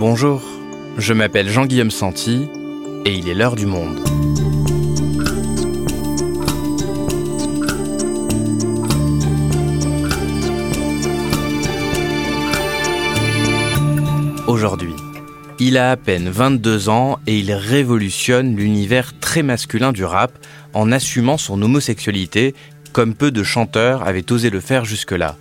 Bonjour, je m'appelle Jean-Guillaume Santi et il est l'heure du monde. Aujourd'hui, il a à peine 22 ans et il révolutionne l'univers très masculin du rap en assumant son homosexualité comme peu de chanteurs avaient osé le faire jusque-là.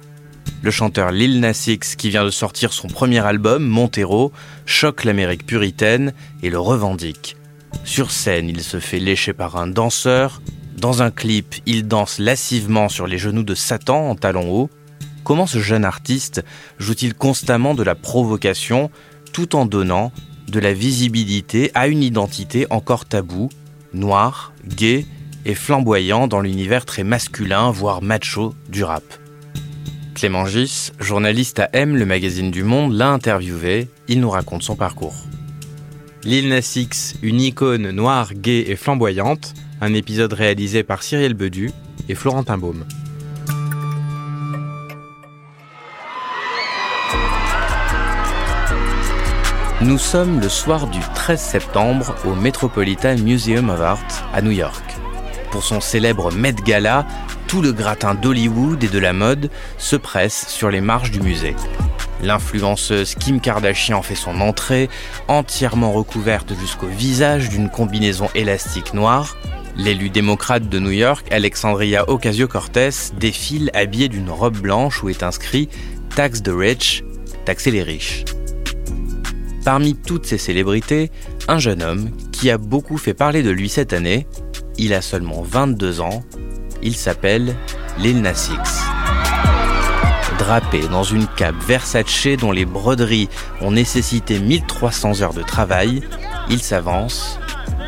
Le chanteur Lil Nas qui vient de sortir son premier album, Montero, choque l'Amérique puritaine et le revendique. Sur scène, il se fait lécher par un danseur. Dans un clip, il danse lascivement sur les genoux de Satan en talons hauts. Comment ce jeune artiste joue-t-il constamment de la provocation tout en donnant de la visibilité à une identité encore taboue, noire, gay et flamboyant dans l'univers très masculin, voire macho du rap? Clément Gis, journaliste à M, le magazine du Monde, l'a interviewé. Il nous raconte son parcours. Lil Nas X, une icône noire, gay et flamboyante, un épisode réalisé par Cyril Bedu et Florentin Baume. Nous sommes le soir du 13 septembre au Metropolitan Museum of Art à New York. Pour son célèbre Met Gala, tout le gratin d'Hollywood et de la mode se presse sur les marches du musée. L'influenceuse Kim Kardashian fait son entrée, entièrement recouverte jusqu'au visage d'une combinaison élastique noire. L'élu démocrate de New York, Alexandria Ocasio-Cortez, défile habillée d'une robe blanche où est inscrit Tax the rich, taxer les riches. Parmi toutes ces célébrités, un jeune homme qui a beaucoup fait parler de lui cette année. Il a seulement 22 ans il s'appelle Lil. Drapé dans une cape Versace dont les broderies ont nécessité 1300 heures de travail, il s'avance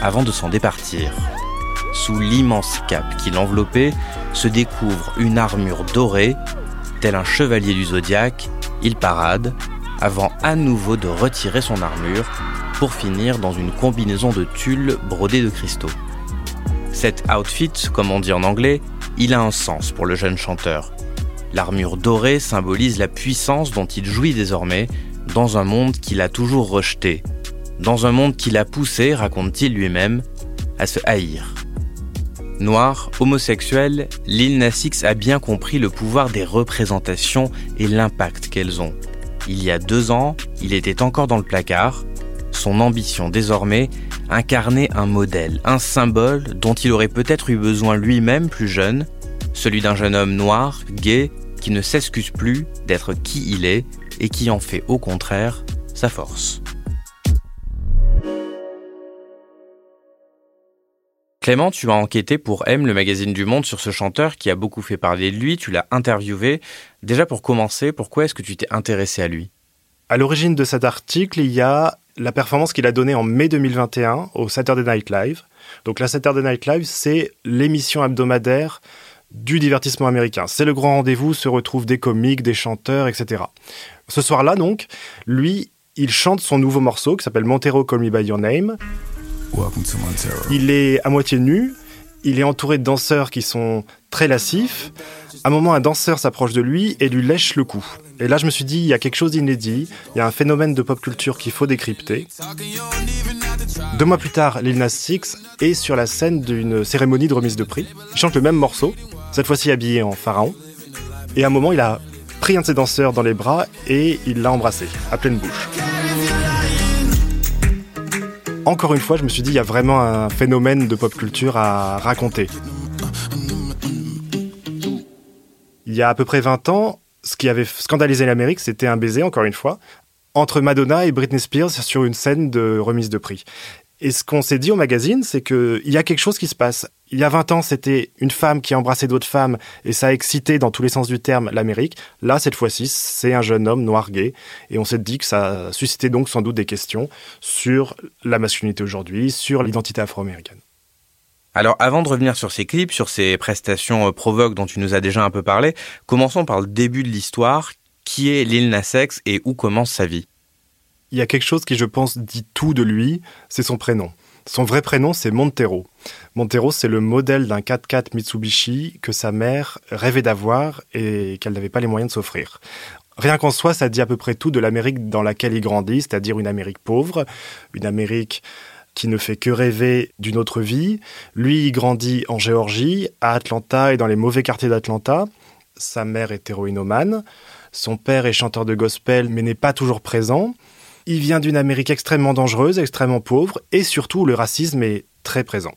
avant de s'en départir. Sous l'immense cape qui l'enveloppait se découvre une armure dorée, tel un chevalier du zodiaque, il parade avant à nouveau de retirer son armure pour finir dans une combinaison de tulle brodée de cristaux. Cet outfit, comme on dit en anglais, il a un sens pour le jeune chanteur. L'armure dorée symbolise la puissance dont il jouit désormais dans un monde qu'il a toujours rejeté, dans un monde qui l'a poussé, raconte-t-il lui-même, à se haïr. Noir, homosexuel, Lil Nas X a bien compris le pouvoir des représentations et l'impact qu'elles ont. Il y a deux ans, il était encore dans le placard. Son ambition désormais incarner un modèle, un symbole dont il aurait peut-être eu besoin lui-même plus jeune, celui d'un jeune homme noir, gay, qui ne s'excuse plus d'être qui il est et qui en fait au contraire sa force. Clément, tu as enquêté pour M, le magazine du Monde, sur ce chanteur qui a beaucoup fait parler de lui, tu l'as interviewé. Déjà pour commencer, pourquoi est-ce que tu t'es intéressé à lui? À l'origine de cet article, il y a la performance qu'il a donnée en mai 2021 au Saturday Night Live. Donc la Saturday Night Live, c'est l'émission hebdomadaire du divertissement américain. C'est le grand rendez-vous, se retrouvent des comiques, des chanteurs, etc. Ce soir-là, donc, lui, il chante son nouveau morceau qui s'appelle Montero Call Me By Your Name. Il est à moitié nu, il est entouré de danseurs qui sont très lascifs. À un moment, un danseur s'approche de lui et lui lèche le cou. Et là, je me suis dit, il y a quelque chose d'inédit, il y a un phénomène de pop culture qu'il faut décrypter. Deux mois plus tard, Lil Nas X est sur la scène d'une cérémonie de remise de prix. Il chante le même morceau, cette fois-ci habillé en pharaon. Et à un moment, il a pris un de ses danseurs dans les bras et il l'a embrassé, à pleine bouche. Encore une fois, je me suis dit, il y a vraiment un phénomène de pop culture à raconter. Il y a à peu près 20 ans, ce qui avait scandalisé l'Amérique, c'était un baiser, encore une fois, entre Madonna et Britney Spears sur une scène de remise de prix. Et ce qu'on s'est dit au magazine, c'est qu'il y a quelque chose qui se passe. Il y a 20 ans, c'était une femme qui embrassait d'autres femmes et ça a excité dans tous les sens du terme l'Amérique. Là, cette fois-ci, c'est un jeune homme noir gay. Et on s'est dit que ça suscitait donc sans doute des questions sur la masculinité aujourd'hui, sur l'identité afro-américaine. Alors avant de revenir sur ces clips, sur ces prestations euh, provoques dont tu nous as déjà un peu parlé, commençons par le début de l'histoire. Qui est Lil Nas X et où commence sa vie? Il y a quelque chose qui, je pense, dit tout de lui, c'est son prénom. Son vrai prénom, c'est Montero. Montero, c'est le modèle d'un 4x4 Mitsubishi que sa mère rêvait d'avoir et qu'elle n'avait pas les moyens de s'offrir. Rien qu'en soi, ça dit à peu près tout de l'Amérique dans laquelle il grandit, c'est-à-dire une Amérique pauvre, une Amérique qui ne fait que rêver d'une autre vie. Lui, il grandit en Géorgie, à Atlanta et dans les mauvais quartiers d'Atlanta. Sa mère est héroïnomane. Son père est chanteur de gospel, mais n'est pas toujours présent. Il vient d'une Amérique extrêmement dangereuse, extrêmement pauvre, et surtout le racisme est très présent.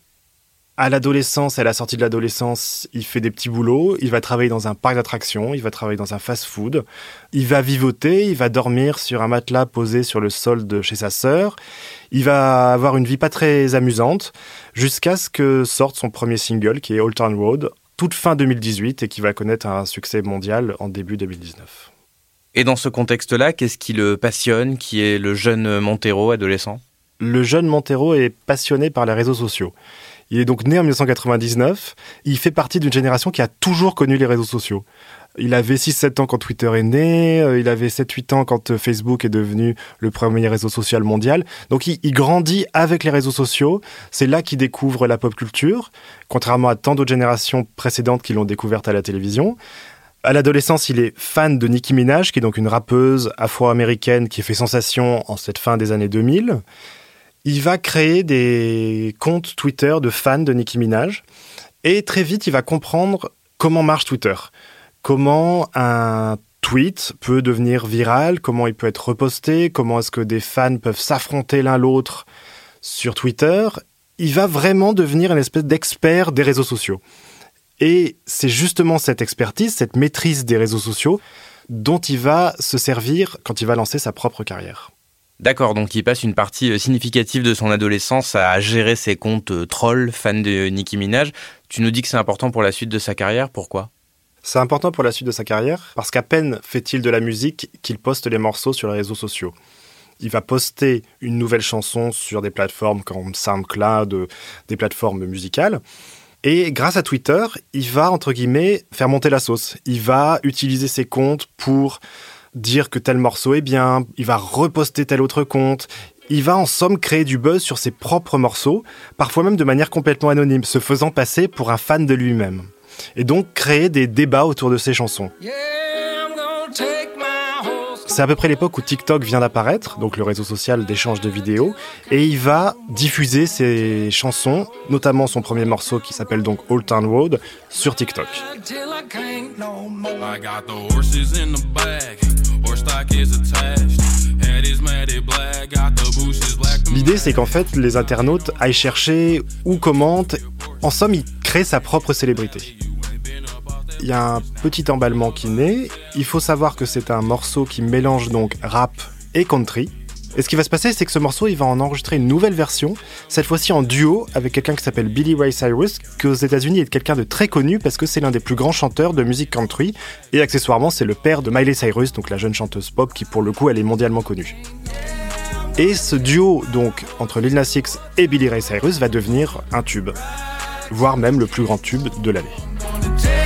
À l'adolescence, à la sortie de l'adolescence, il fait des petits boulots, il va travailler dans un parc d'attractions, il va travailler dans un fast-food, il va vivoter, il va dormir sur un matelas posé sur le sol de chez sa sœur, il va avoir une vie pas très amusante, jusqu'à ce que sorte son premier single qui est Old Town Road, toute fin 2018 et qui va connaître un succès mondial en début 2019. Et dans ce contexte-là, qu'est-ce qui le passionne, qui est le jeune Montero adolescent? Le jeune Montero est passionné par les réseaux sociaux. Il est donc né en 1999. Il fait partie d'une génération qui a toujours connu les réseaux sociaux. Il avait 6-7 ans quand Twitter est né, euh, il avait 7-8 ans quand euh, Facebook est devenu le premier réseau social mondial. Donc il, grandit avec les réseaux sociaux, c'est là qu'il découvre la pop culture, contrairement à tant d'autres générations précédentes qui l'ont découverte à la télévision. À l'adolescence, il est fan de Nicki Minaj, qui est donc une rappeuse afro-américaine qui fait sensation en cette fin des années 2000 il va créer des comptes Twitter de fans de Nicki Minaj. Et très vite, il va comprendre comment marche Twitter. Comment un tweet peut devenir viral, comment il peut être reposté, comment est-ce que des fans peuvent s'affronter l'un l'autre sur Twitter. Il va vraiment devenir une espèce d'expert des réseaux sociaux. Et c'est justement cette expertise, cette maîtrise des réseaux sociaux dont il va se servir quand il va lancer sa propre carrière. D'accord, donc il passe une partie euh, significative de son adolescence à gérer ses comptes euh, trolls, fans de Nicki Minaj. Tu nous dis que c'est important pour la suite de sa carrière, pourquoi? C'est important pour la suite de sa carrière parce qu'à peine fait-il de la musique qu'il poste les morceaux sur les réseaux sociaux. Il va poster une nouvelle chanson sur des plateformes comme SoundCloud, euh, des plateformes musicales. Et grâce à Twitter, il va, entre guillemets, faire monter la sauce. Il va utiliser ses comptes pour dire que tel morceau est bien, il va reposter tel autre compte, il va en somme créer du buzz sur ses propres morceaux, parfois même de manière complètement anonyme, se faisant passer pour un fan de lui-même. Et donc créer des débats autour de ses chansons. C'est à peu près l'époque où TikTok vient d'apparaître, donc le réseau social d'échange de vidéos, et il va diffuser ses chansons, notamment son premier morceau qui s'appelle donc Old Town Road, sur TikTok. L'idée, c'est qu'en fait, les internautes aillent chercher ou commentent. En somme, il crée sa propre célébrité. Il y a un petit emballement qui naît. Il faut savoir que c'est un morceau qui mélange donc rap et country. Et ce qui va se passer, c'est que ce morceau, il va en enregistrer une nouvelle version, cette fois-ci en duo avec quelqu'un qui s'appelle Billy Ray Cyrus, qui aux États-Unis est quelqu'un de très connu parce que c'est l'un des plus grands chanteurs de musique country, et accessoirement, c'est le père de Miley Cyrus, donc la jeune chanteuse pop qui, pour le coup, elle est mondialement connue. Et ce duo, donc, entre Lil Nas X et Billy Ray Cyrus, va devenir un tube, voire même le plus grand tube de l'année.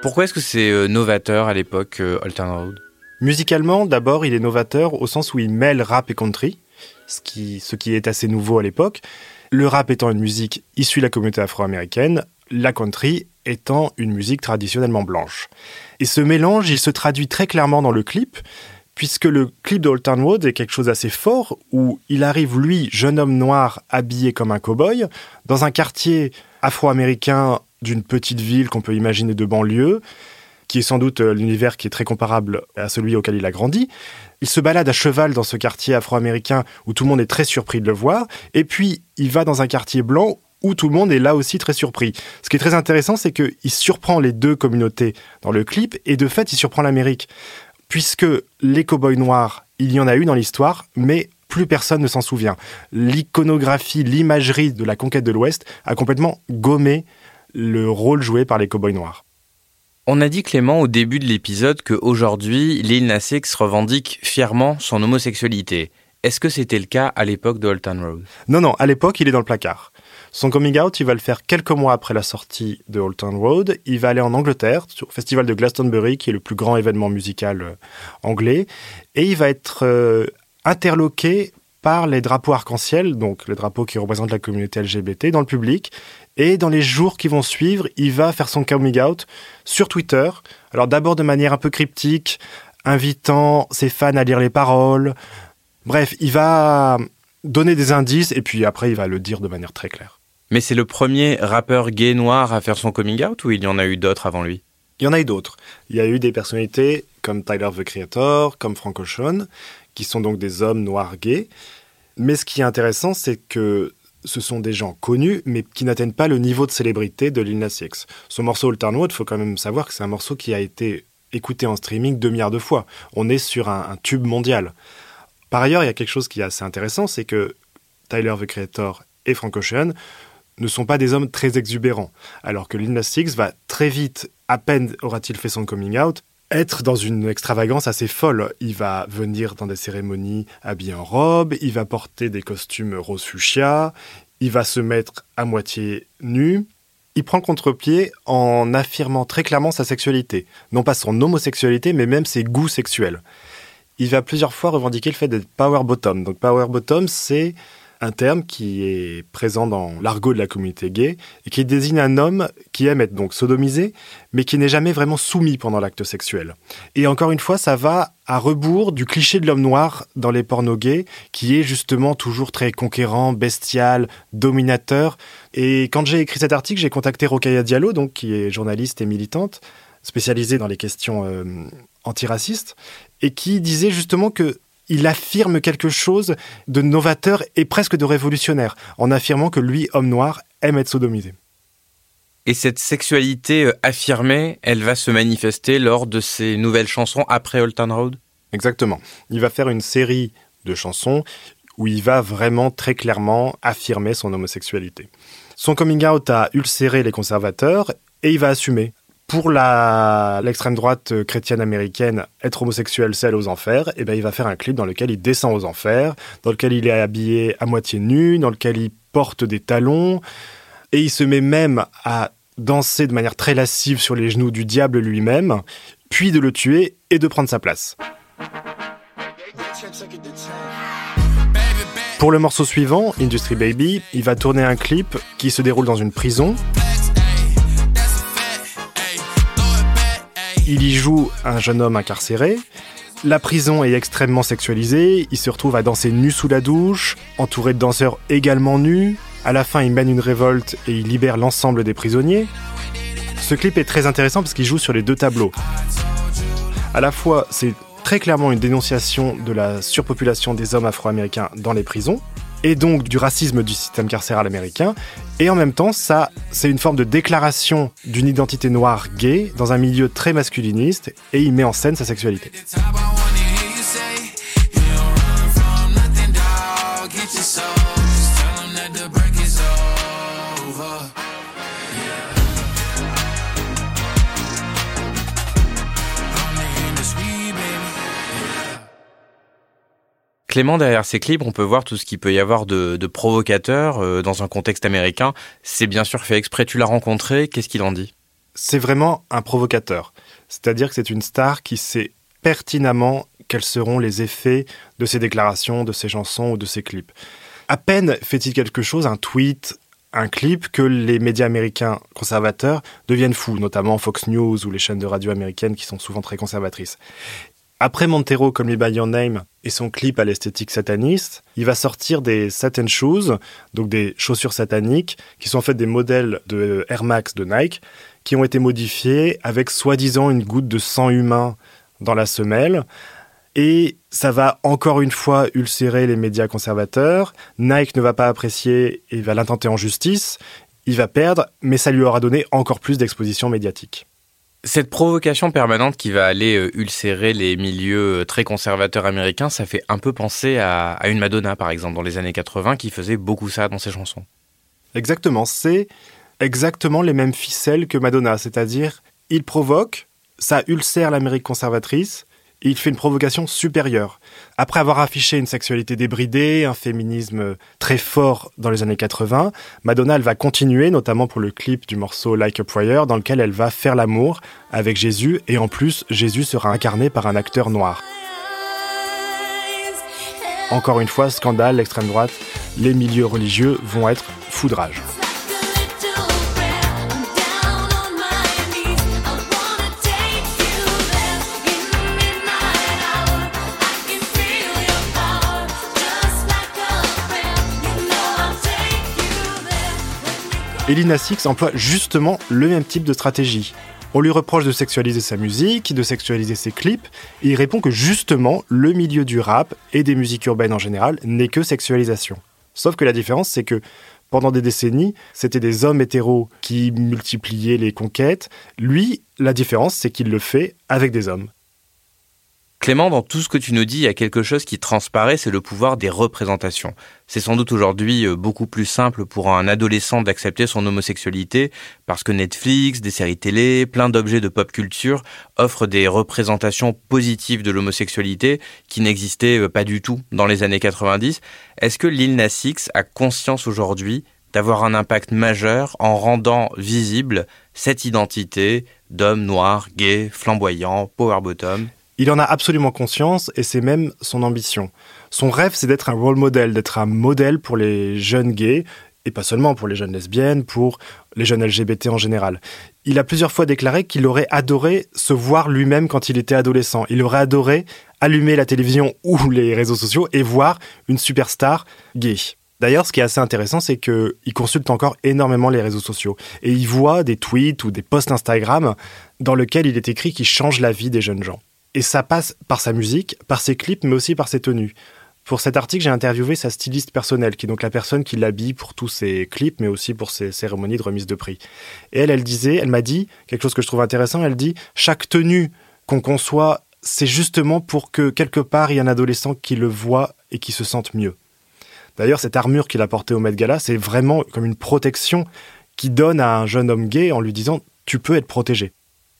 Pourquoi est-ce que c'est euh, novateur à l'époque, euh, Old Road? Musicalement, d'abord, il est novateur au sens où il mêle rap et country, ce qui, est assez nouveau à l'époque. Le rap étant une musique issue de la communauté afro-américaine, la country étant une musique traditionnellement blanche. Et ce mélange, il se traduit très clairement dans le clip, puisque le clip de Road est quelque chose d'assez fort, où il arrive, lui, jeune homme noir, habillé comme un cow-boy, dans un quartier afro-américain d'une petite ville qu'on peut imaginer de banlieue, qui est sans doute euh, l'univers qui est très comparable à celui auquel il a grandi. Il se balade à cheval dans ce quartier afro-américain où tout le monde est très surpris de le voir, et puis il va dans un quartier blanc où tout le monde est là aussi très surpris. Ce qui est très intéressant, c'est qu'il surprend les deux communautés dans le clip, et de fait, il surprend l'Amérique. Puisque les cow-boys noirs, il y en a eu dans l'histoire, mais plus personne ne s'en souvient. L'iconographie, l'imagerie de la conquête de l'Ouest a complètement gommé le rôle joué par les cowboys noirs. On a dit Clément au début de l'épisode qu'aujourd'hui, Lil Nas X revendique fièrement son homosexualité. Est-ce que c'était le cas à l'époque de Old Town Road Non, non, à l'époque, il est dans le placard. Son coming out, il va le faire quelques mois après la sortie de Old Town Road. Il va aller en Angleterre, au festival de Glastonbury, qui est le plus grand événement musical euh, anglais. Et il va être euh, interloqué par les drapeaux arc-en-ciel, donc les drapeaux qui représentent la communauté LGBT dans le public. Et dans les jours qui vont suivre, il va faire son coming out sur Twitter. Alors d'abord de manière un peu cryptique, invitant ses fans à lire les paroles. Bref, il va donner des indices et puis après il va le dire de manière très claire. Mais c'est le premier rappeur gay noir à faire son coming out ou il y en a eu d'autres avant lui? Il y en a eu d'autres. Il y a eu des personnalités comme Tyler the Creator, comme Frank Ocean, qui sont donc des hommes noirs gays. Mais ce qui est intéressant, c'est que ce sont des gens connus, mais qui n'atteignent pas le niveau de célébrité de Lil Nas X. Son morceau Old Town il faut quand même savoir que c'est un morceau qui a été écouté en streaming 2 milliards de fois. On est sur un, un, tube mondial. Par ailleurs, il y a quelque chose qui est assez intéressant, c'est que Tyler the Creator et Frank Ocean ne sont pas des hommes très exubérants, alors que Lil Nas X va très vite, à peine aura-t-il fait son coming out, être dans une extravagance assez folle. Il va venir dans des cérémonies habillé en robe, il va porter des costumes rose fuchsia, il va se mettre à moitié nu. Il prend contre-pied en affirmant très clairement sa sexualité, non pas son homosexualité, mais même ses goûts sexuels. Il va plusieurs fois revendiquer le fait d'être power bottom. Donc power bottom, c'est un terme qui est présent dans l'argot de la communauté gay et qui désigne un homme qui aime être donc sodomisé, mais qui n'est jamais vraiment soumis pendant l'acte sexuel. Et encore une fois, ça va à rebours du cliché de l'homme noir dans les pornos gays, qui est justement toujours très conquérant, bestial, dominateur. Et quand j'ai écrit cet article, j'ai contacté Rokaya Diallo, donc qui est journaliste et militante, spécialisée dans les questions euh, antiracistes, et qui disait justement que il affirme quelque chose de novateur et presque de révolutionnaire, en affirmant que lui, homme noir, aime être sodomisé. Et cette sexualité affirmée, elle va se manifester lors de ses nouvelles chansons après Old Town Road? Exactement. Il va faire une série de chansons où il va vraiment très clairement affirmer son homosexualité. Son coming out a ulcéré les conservateurs et il va assumer pour l'extrême droite chrétienne américaine, être homosexuel, c'est aller aux enfers. Et ben, il va faire un clip dans lequel il descend aux enfers, dans lequel il est habillé à moitié nu, dans lequel il porte des talons, et il se met même à danser de manière très lascive sur les genoux du diable lui-même, puis de le tuer et de prendre sa place. Pour le morceau suivant, Industry Baby, il va tourner un clip qui se déroule dans une prison. Il y joue un jeune homme incarcéré. La prison est extrêmement sexualisée. Il se retrouve à danser nu sous la douche, entouré de danseurs également nus. À la fin, il mène une révolte et il libère l'ensemble des prisonniers. Ce clip est très intéressant parce qu'il joue sur les deux tableaux. À la fois, c'est très clairement une dénonciation de la surpopulation des hommes afro-américains dans les prisons, et donc du racisme du système carcéral américain. Et en même temps, ça, c'est une forme de déclaration d'une identité noire gay dans un milieu très masculiniste, et il met en scène sa sexualité. Clément, derrière ces clips, on peut voir tout ce qu'il peut y avoir de, provocateur euh, dans un contexte américain. C'est bien sûr fait exprès, tu l'as rencontré, qu'est-ce qu'il en dit? C'est vraiment un provocateur. C'est-à-dire que c'est une star qui sait pertinemment quels seront les effets de ses déclarations, de ses chansons ou de ses clips. À peine fait-il quelque chose, un tweet, un clip, que les médias américains conservateurs deviennent fous, notamment Fox News ou les chaînes de radio américaines qui sont souvent très conservatrices. Après Montero, comme Me By Your Name et son clip à l'esthétique sataniste, il va sortir des Satan Shoes, donc des chaussures sataniques, qui sont en fait des modèles de Air Max de Nike, qui ont été modifiés avec soi-disant une goutte de sang humain dans la semelle. Et ça va encore une fois ulcérer les médias conservateurs. Nike ne va pas apprécier et va l'intenter en justice. Il va perdre, mais ça lui aura donné encore plus d'exposition médiatique. Cette provocation permanente qui va aller euh, ulcérer les milieux euh, très conservateurs américains, ça fait un peu penser à, une Madonna, par exemple, dans les années 80, qui faisait beaucoup ça dans ses chansons. Exactement, c'est exactement les mêmes ficelles que Madonna, c'est-à-dire il provoque, ça ulcère l'Amérique conservatrice, il fait une provocation supérieure. Après avoir affiché une sexualité débridée, un féminisme très fort dans les années 80, Madonna va continuer, notamment pour le clip du morceau Like a Prayer, dans lequel elle va faire l'amour avec Jésus, et en plus Jésus sera incarné par un acteur noir. Encore une fois, scandale, l'extrême droite, les milieux religieux vont être foudrage. Et Lina Six emploie justement le même type de stratégie. On lui reproche de sexualiser sa musique, de sexualiser ses clips, et il répond que justement, le milieu du rap et des musiques urbaines en général n'est que sexualisation. Sauf que la différence, c'est que pendant des décennies, c'était des hommes hétéros qui multipliaient les conquêtes. Lui, la différence, c'est qu'il le fait avec des hommes. Clément, dans tout ce que tu nous dis, il y a quelque chose qui transparaît, c'est le pouvoir des représentations. C'est sans doute aujourd'hui euh, beaucoup plus simple pour un adolescent d'accepter son homosexualité parce que Netflix, des séries télé, plein d'objets de pop culture offrent des représentations positives de l'homosexualité qui n'existaient euh, pas du tout dans les années 90. Est-ce que Lil Nas X a conscience aujourd'hui d'avoir un impact majeur en rendant visible cette identité d'homme noir, gay, flamboyant, power bottom? Il en a absolument conscience et c'est même son ambition. Son rêve, c'est d'être un role model, d'être un modèle pour les jeunes gays et pas seulement pour les jeunes lesbiennes, pour les jeunes LGBT en général. Il a plusieurs fois déclaré qu'il aurait adoré se voir lui-même quand il était adolescent. Il aurait adoré allumer la télévision ou les réseaux sociaux et voir une superstar gay. D'ailleurs, ce qui est assez intéressant, c'est qu'il consulte encore énormément les réseaux sociaux. Et il voit des tweets ou des posts Instagram dans lesquels il est écrit qu'il change la vie des jeunes gens. Et ça passe par sa musique, par ses clips, mais aussi par ses tenues. Pour cet article, j'ai interviewé sa styliste personnelle, qui est donc la personne qui l'habille pour tous ses clips, mais aussi pour ses cérémonies de remise de prix. Et elle, elle disait, elle m'a dit quelque chose que je trouve intéressant. Elle dit chaque tenue qu'on conçoit, c'est justement pour que quelque part il y ait un adolescent qui le voit et qui se sente mieux. D'ailleurs, cette armure qu'il a portée au Met Gala, c'est vraiment comme une protection qui donne à un jeune homme gay en lui disant tu peux être protégé.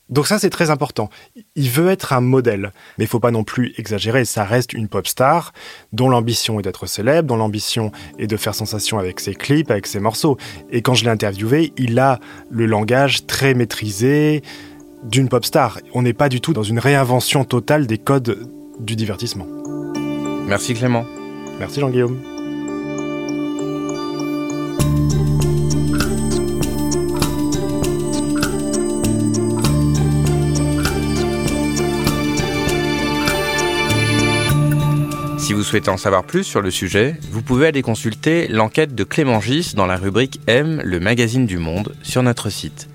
Donc ça, c'est très important. Il veut être un modèle, mais il faut pas non plus exagérer. Ça reste une pop star dont l'ambition est d'être célèbre, dont l'ambition est de faire sensation avec ses clips, avec ses morceaux. Et quand je l'ai interviewé, il a le langage très maîtrisé d'une pop star. On n'est pas du tout dans une réinvention totale des codes du divertissement. Merci Clément. Merci Jean-Guillaume. Souhaitez en savoir plus sur le sujet, vous pouvez aller consulter l'enquête de Clément Gis dans la rubrique M, le magazine du monde, sur notre site.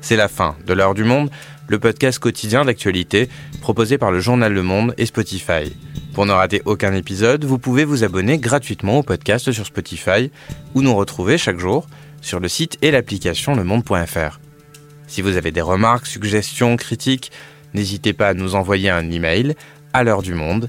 C'est la fin de l'heure du monde, le podcast quotidien d'actualité proposé par le journal Le Monde et Spotify. Pour ne rater aucun épisode, vous pouvez vous abonner gratuitement au podcast sur Spotify ou nous retrouver chaque jour sur le site et l'application lemonde.fr. Si vous avez des remarques, suggestions, critiques, n'hésitez pas à nous envoyer un email à l'heure du monde